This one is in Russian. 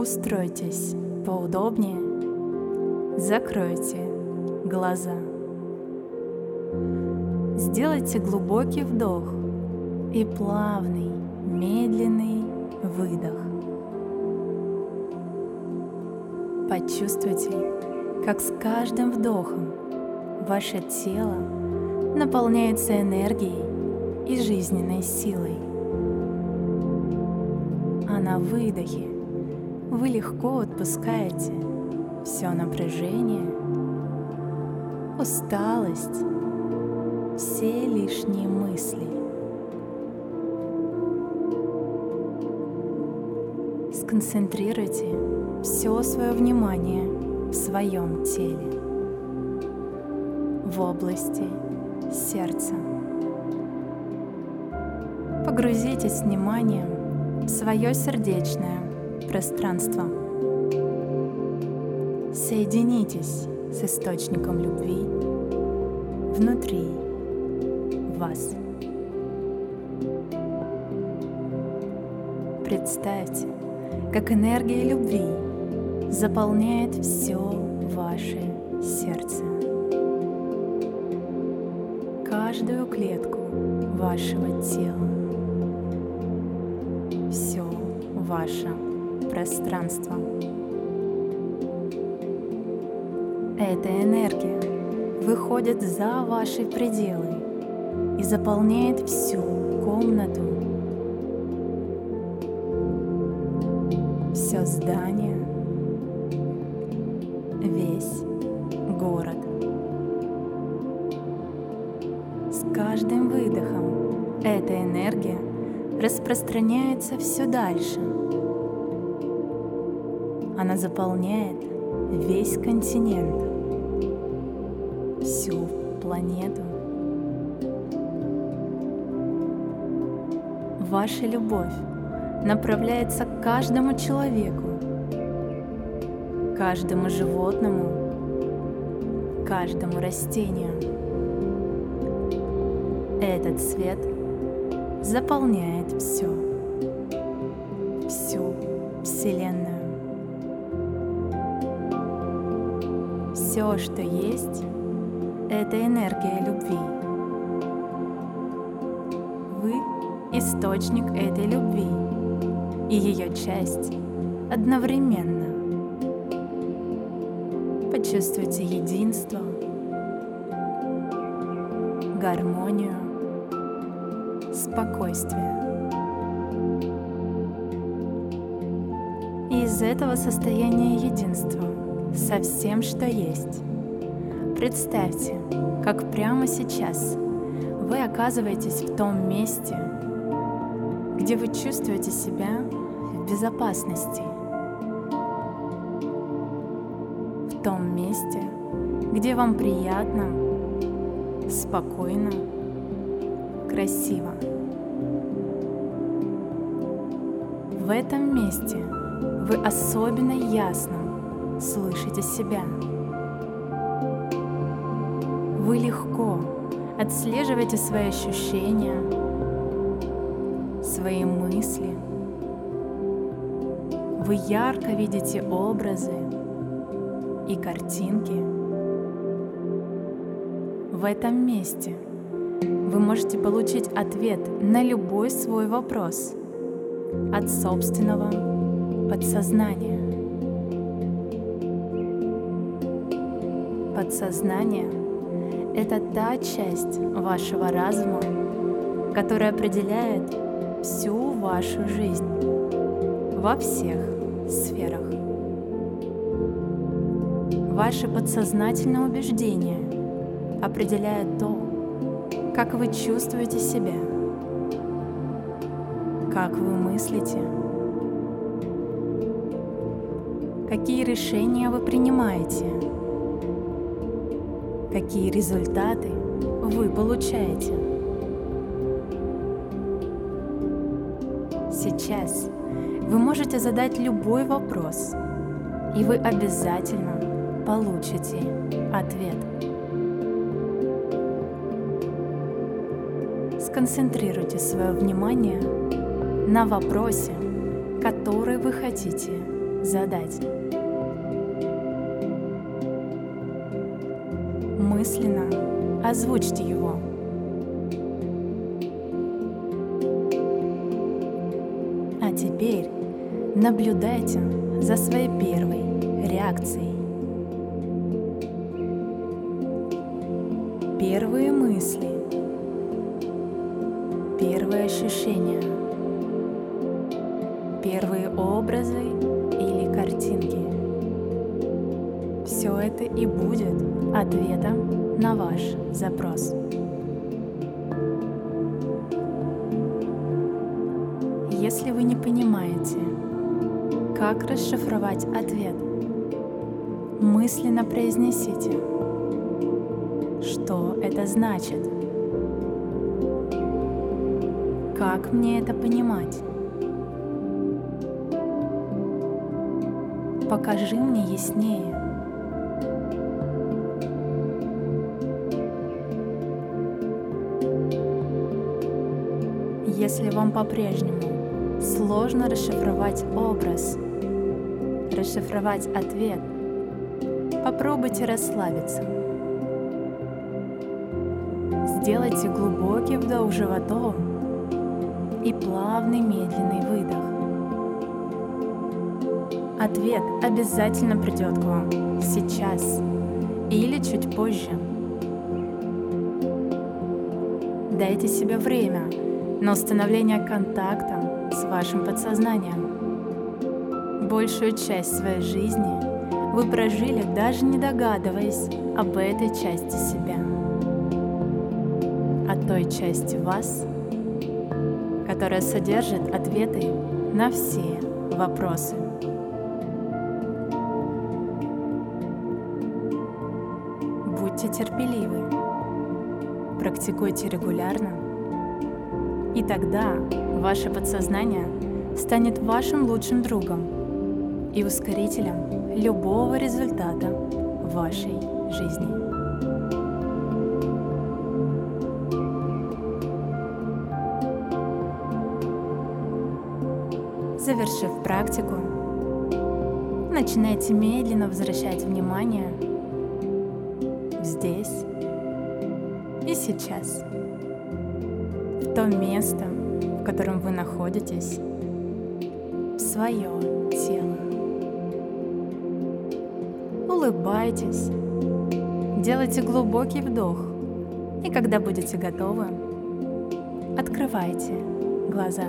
Устройтесь поудобнее, закройте глаза. Сделайте глубокий вдох и плавный, медленный выдох. Почувствуйте, как с каждым вдохом ваше тело наполняется энергией и жизненной силой. А на выдохе вы легко отпускаете все напряжение, усталость, все лишние мысли. Сконцентрируйте все свое внимание в своем теле, в области сердца. Погрузитесь вниманием в свое сердечное пространство. Соединитесь с источником любви внутри вас. Представьте, как энергия любви заполняет все ваше сердце. Каждую клетку вашего тела. Все ваше пространство. Эта энергия выходит за ваши пределы и заполняет всю комнату, все здание, весь город. С каждым выдохом эта энергия распространяется все дальше. Она заполняет весь континент, всю планету. Ваша любовь направляется к каждому человеку, каждому животному, каждому растению. Этот свет заполняет все, всю Вселенную. Все, что есть, это энергия любви. Вы — источник этой любви и ее часть одновременно. Почувствуйте единство, гармонию, спокойствие. И из этого состояния единства со всем, что есть, представьте, как прямо сейчас вы оказываетесь в том месте, где вы чувствуете себя в безопасности. В том месте, где вам приятно, спокойно, красиво. В этом месте вы особенно ясно слышите себя. Вы легко отслеживаете свои ощущения, свои мысли. Вы ярко видите образы и картинки. В этом месте вы можете получить ответ на любой свой вопрос от собственного подсознания. Подсознание — это та часть вашего разума, которая определяет всю вашу жизнь во всех сферах. Ваши подсознательные убеждения определяют то, как вы чувствуете себя, как вы мыслите, какие решения вы принимаете, какие результаты вы получаете. Сейчас вы можете задать любой вопрос, и вы обязательно получите ответ. Сконцентрируйте свое внимание на вопросе, который вы хотите задать. Мысленно озвучьте его. А теперь наблюдайте за своей первой реакцией. Первые мысли, первые ощущения, первые образы или картинки. Все это и будет ответом на ваш запрос. Если вы не понимаете, как расшифровать ответ, мысленно произнесите, что это значит, как мне это понимать. Покажи мне яснее. Если вам по-прежнему сложно расшифровать образ, расшифровать ответ, попробуйте расслабиться. Сделайте глубокий вдох животом и плавный медленный выдох. Ответ обязательно придет к вам сейчас или чуть позже. Дайте себе время на установление контакта с вашим подсознанием. Большую часть своей жизни вы прожили, даже не догадываясь об этой части себя, о той части вас, которая содержит ответы на все вопросы. Будьте терпеливы, практикуйте регулярно, и тогда ваше подсознание станет вашим лучшим другом и ускорителем любого результата вашей жизни. Завершив практику, начинайте медленно возвращать внимание здесь и сейчас, то место, в котором вы находитесь, в свое тело. Улыбайтесь, делайте глубокий вдох, и когда будете готовы, открывайте глаза.